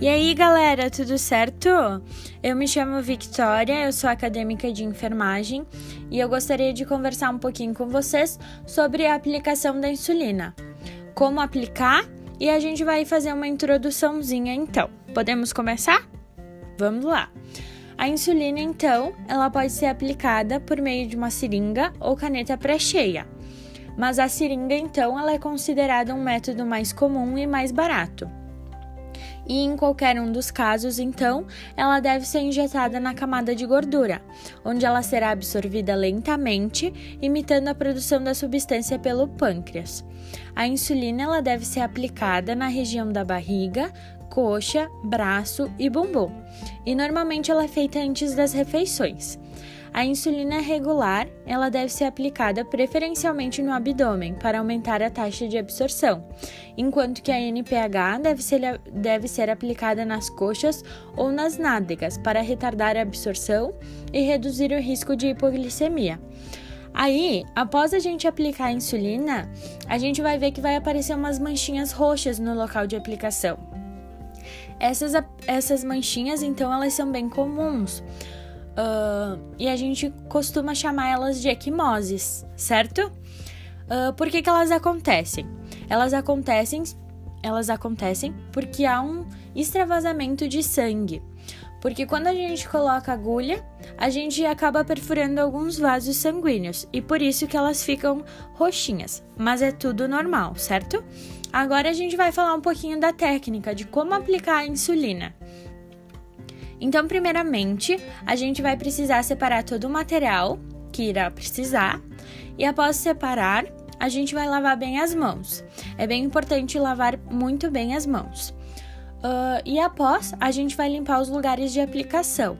E aí, galera, tudo certo? Eu me chamo Victoria, eu sou acadêmica de enfermagem e eu gostaria de conversar um pouquinho com vocês sobre a aplicação da insulina. Como aplicar e a gente vai fazer uma introduçãozinha então. Podemos começar? Vamos lá. A insulina, então, ela pode ser aplicada por meio de uma seringa ou caneta pré-cheia. Mas a seringa, então, ela é considerada um método mais comum e mais barato e em qualquer um dos casos, então, ela deve ser injetada na camada de gordura, onde ela será absorvida lentamente, imitando a produção da substância pelo pâncreas. A insulina ela deve ser aplicada na região da barriga, coxa, braço e bumbum, e normalmente ela é feita antes das refeições. A insulina regular, ela deve ser aplicada preferencialmente no abdômen para aumentar a taxa de absorção, enquanto que a NPH deve ser, deve ser aplicada nas coxas ou nas nádegas para retardar a absorção e reduzir o risco de hipoglicemia. Aí, após a gente aplicar a insulina, a gente vai ver que vai aparecer umas manchinhas roxas no local de aplicação. Essas, essas manchinhas, então, elas são bem comuns. Uh, e a gente costuma chamar elas de equimoses, certo? Uh, por que, que elas acontecem? Elas acontecem, elas acontecem porque há um extravasamento de sangue. Porque quando a gente coloca agulha, a gente acaba perfurando alguns vasos sanguíneos e por isso que elas ficam roxinhas. Mas é tudo normal, certo? Agora a gente vai falar um pouquinho da técnica de como aplicar a insulina. Então, primeiramente, a gente vai precisar separar todo o material que irá precisar e após separar, a gente vai lavar bem as mãos. É bem importante lavar muito bem as mãos. Uh, e após, a gente vai limpar os lugares de aplicação.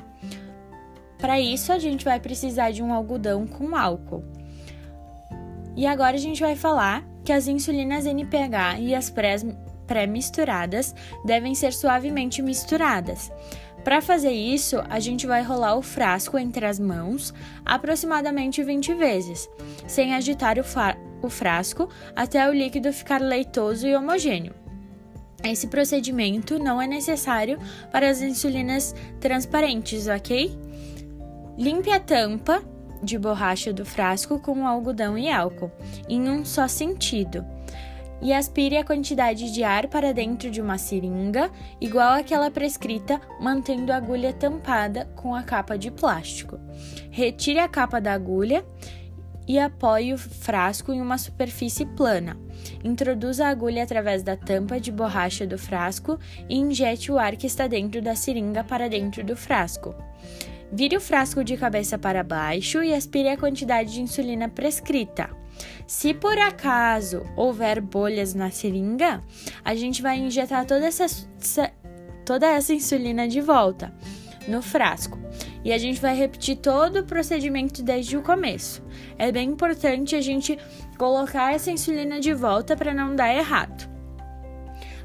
Para isso, a gente vai precisar de um algodão com álcool. E agora a gente vai falar que as insulinas NPH e as pré-misturadas devem ser suavemente misturadas. Para fazer isso, a gente vai rolar o frasco entre as mãos aproximadamente 20 vezes, sem agitar o, o frasco até o líquido ficar leitoso e homogêneo. Esse procedimento não é necessário para as insulinas transparentes, ok? Limpe a tampa de borracha do frasco com algodão e álcool, em um só sentido e aspire a quantidade de ar para dentro de uma seringa, igual àquela prescrita, mantendo a agulha tampada com a capa de plástico. Retire a capa da agulha e apoie o frasco em uma superfície plana. Introduza a agulha através da tampa de borracha do frasco e injete o ar que está dentro da seringa para dentro do frasco. Vire o frasco de cabeça para baixo e aspire a quantidade de insulina prescrita. Se por acaso houver bolhas na seringa, a gente vai injetar toda essa, toda essa insulina de volta no frasco. E a gente vai repetir todo o procedimento desde o começo. É bem importante a gente colocar essa insulina de volta para não dar errado.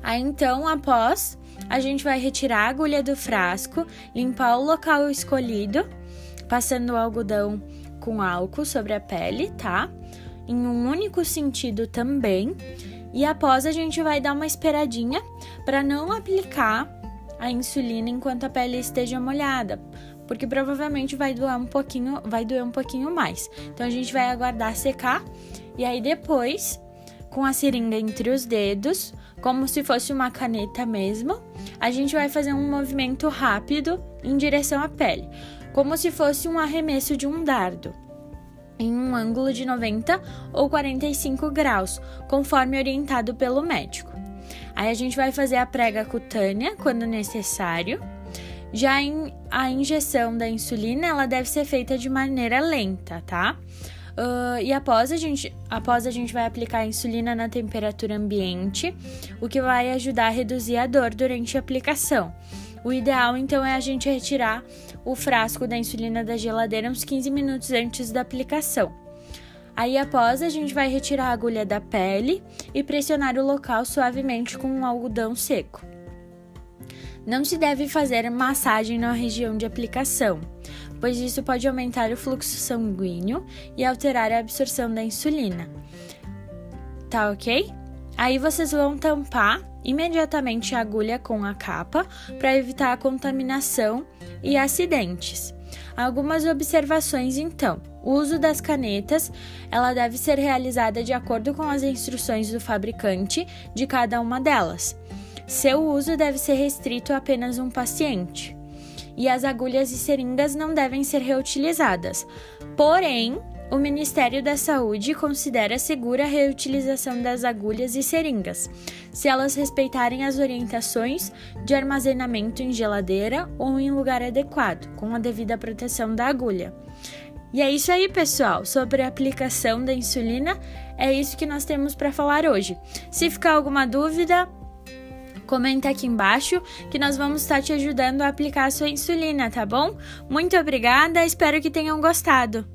Aí então, após, a gente vai retirar a agulha do frasco, limpar o local escolhido, passando o algodão com álcool sobre a pele, tá? Em um único sentido também. E após a gente vai dar uma esperadinha para não aplicar a insulina enquanto a pele esteja molhada, porque provavelmente vai doer um pouquinho, vai doer um pouquinho mais. Então a gente vai aguardar secar e aí depois, com a seringa entre os dedos, como se fosse uma caneta mesmo, a gente vai fazer um movimento rápido em direção à pele, como se fosse um arremesso de um dardo em um ângulo de 90 ou 45 graus, conforme orientado pelo médico. Aí a gente vai fazer a prega cutânea quando necessário. Já a injeção da insulina, ela deve ser feita de maneira lenta, tá? Uh, e após a, gente, após a gente vai aplicar a insulina na temperatura ambiente, o que vai ajudar a reduzir a dor durante a aplicação. O ideal então é a gente retirar o frasco da insulina da geladeira uns 15 minutos antes da aplicação. Aí após a gente vai retirar a agulha da pele e pressionar o local suavemente com um algodão seco. Não se deve fazer massagem na região de aplicação, pois isso pode aumentar o fluxo sanguíneo e alterar a absorção da insulina. Tá ok? Aí vocês vão tampar imediatamente a agulha com a capa para evitar a contaminação e acidentes. Algumas observações então. O uso das canetas, ela deve ser realizada de acordo com as instruções do fabricante de cada uma delas. Seu uso deve ser restrito a apenas um paciente. E as agulhas e seringas não devem ser reutilizadas. Porém, o Ministério da Saúde considera segura a reutilização das agulhas e seringas, se elas respeitarem as orientações de armazenamento em geladeira ou em lugar adequado, com a devida proteção da agulha. E é isso aí, pessoal. Sobre a aplicação da insulina, é isso que nós temos para falar hoje. Se ficar alguma dúvida, comenta aqui embaixo que nós vamos estar te ajudando a aplicar a sua insulina, tá bom? Muito obrigada, espero que tenham gostado.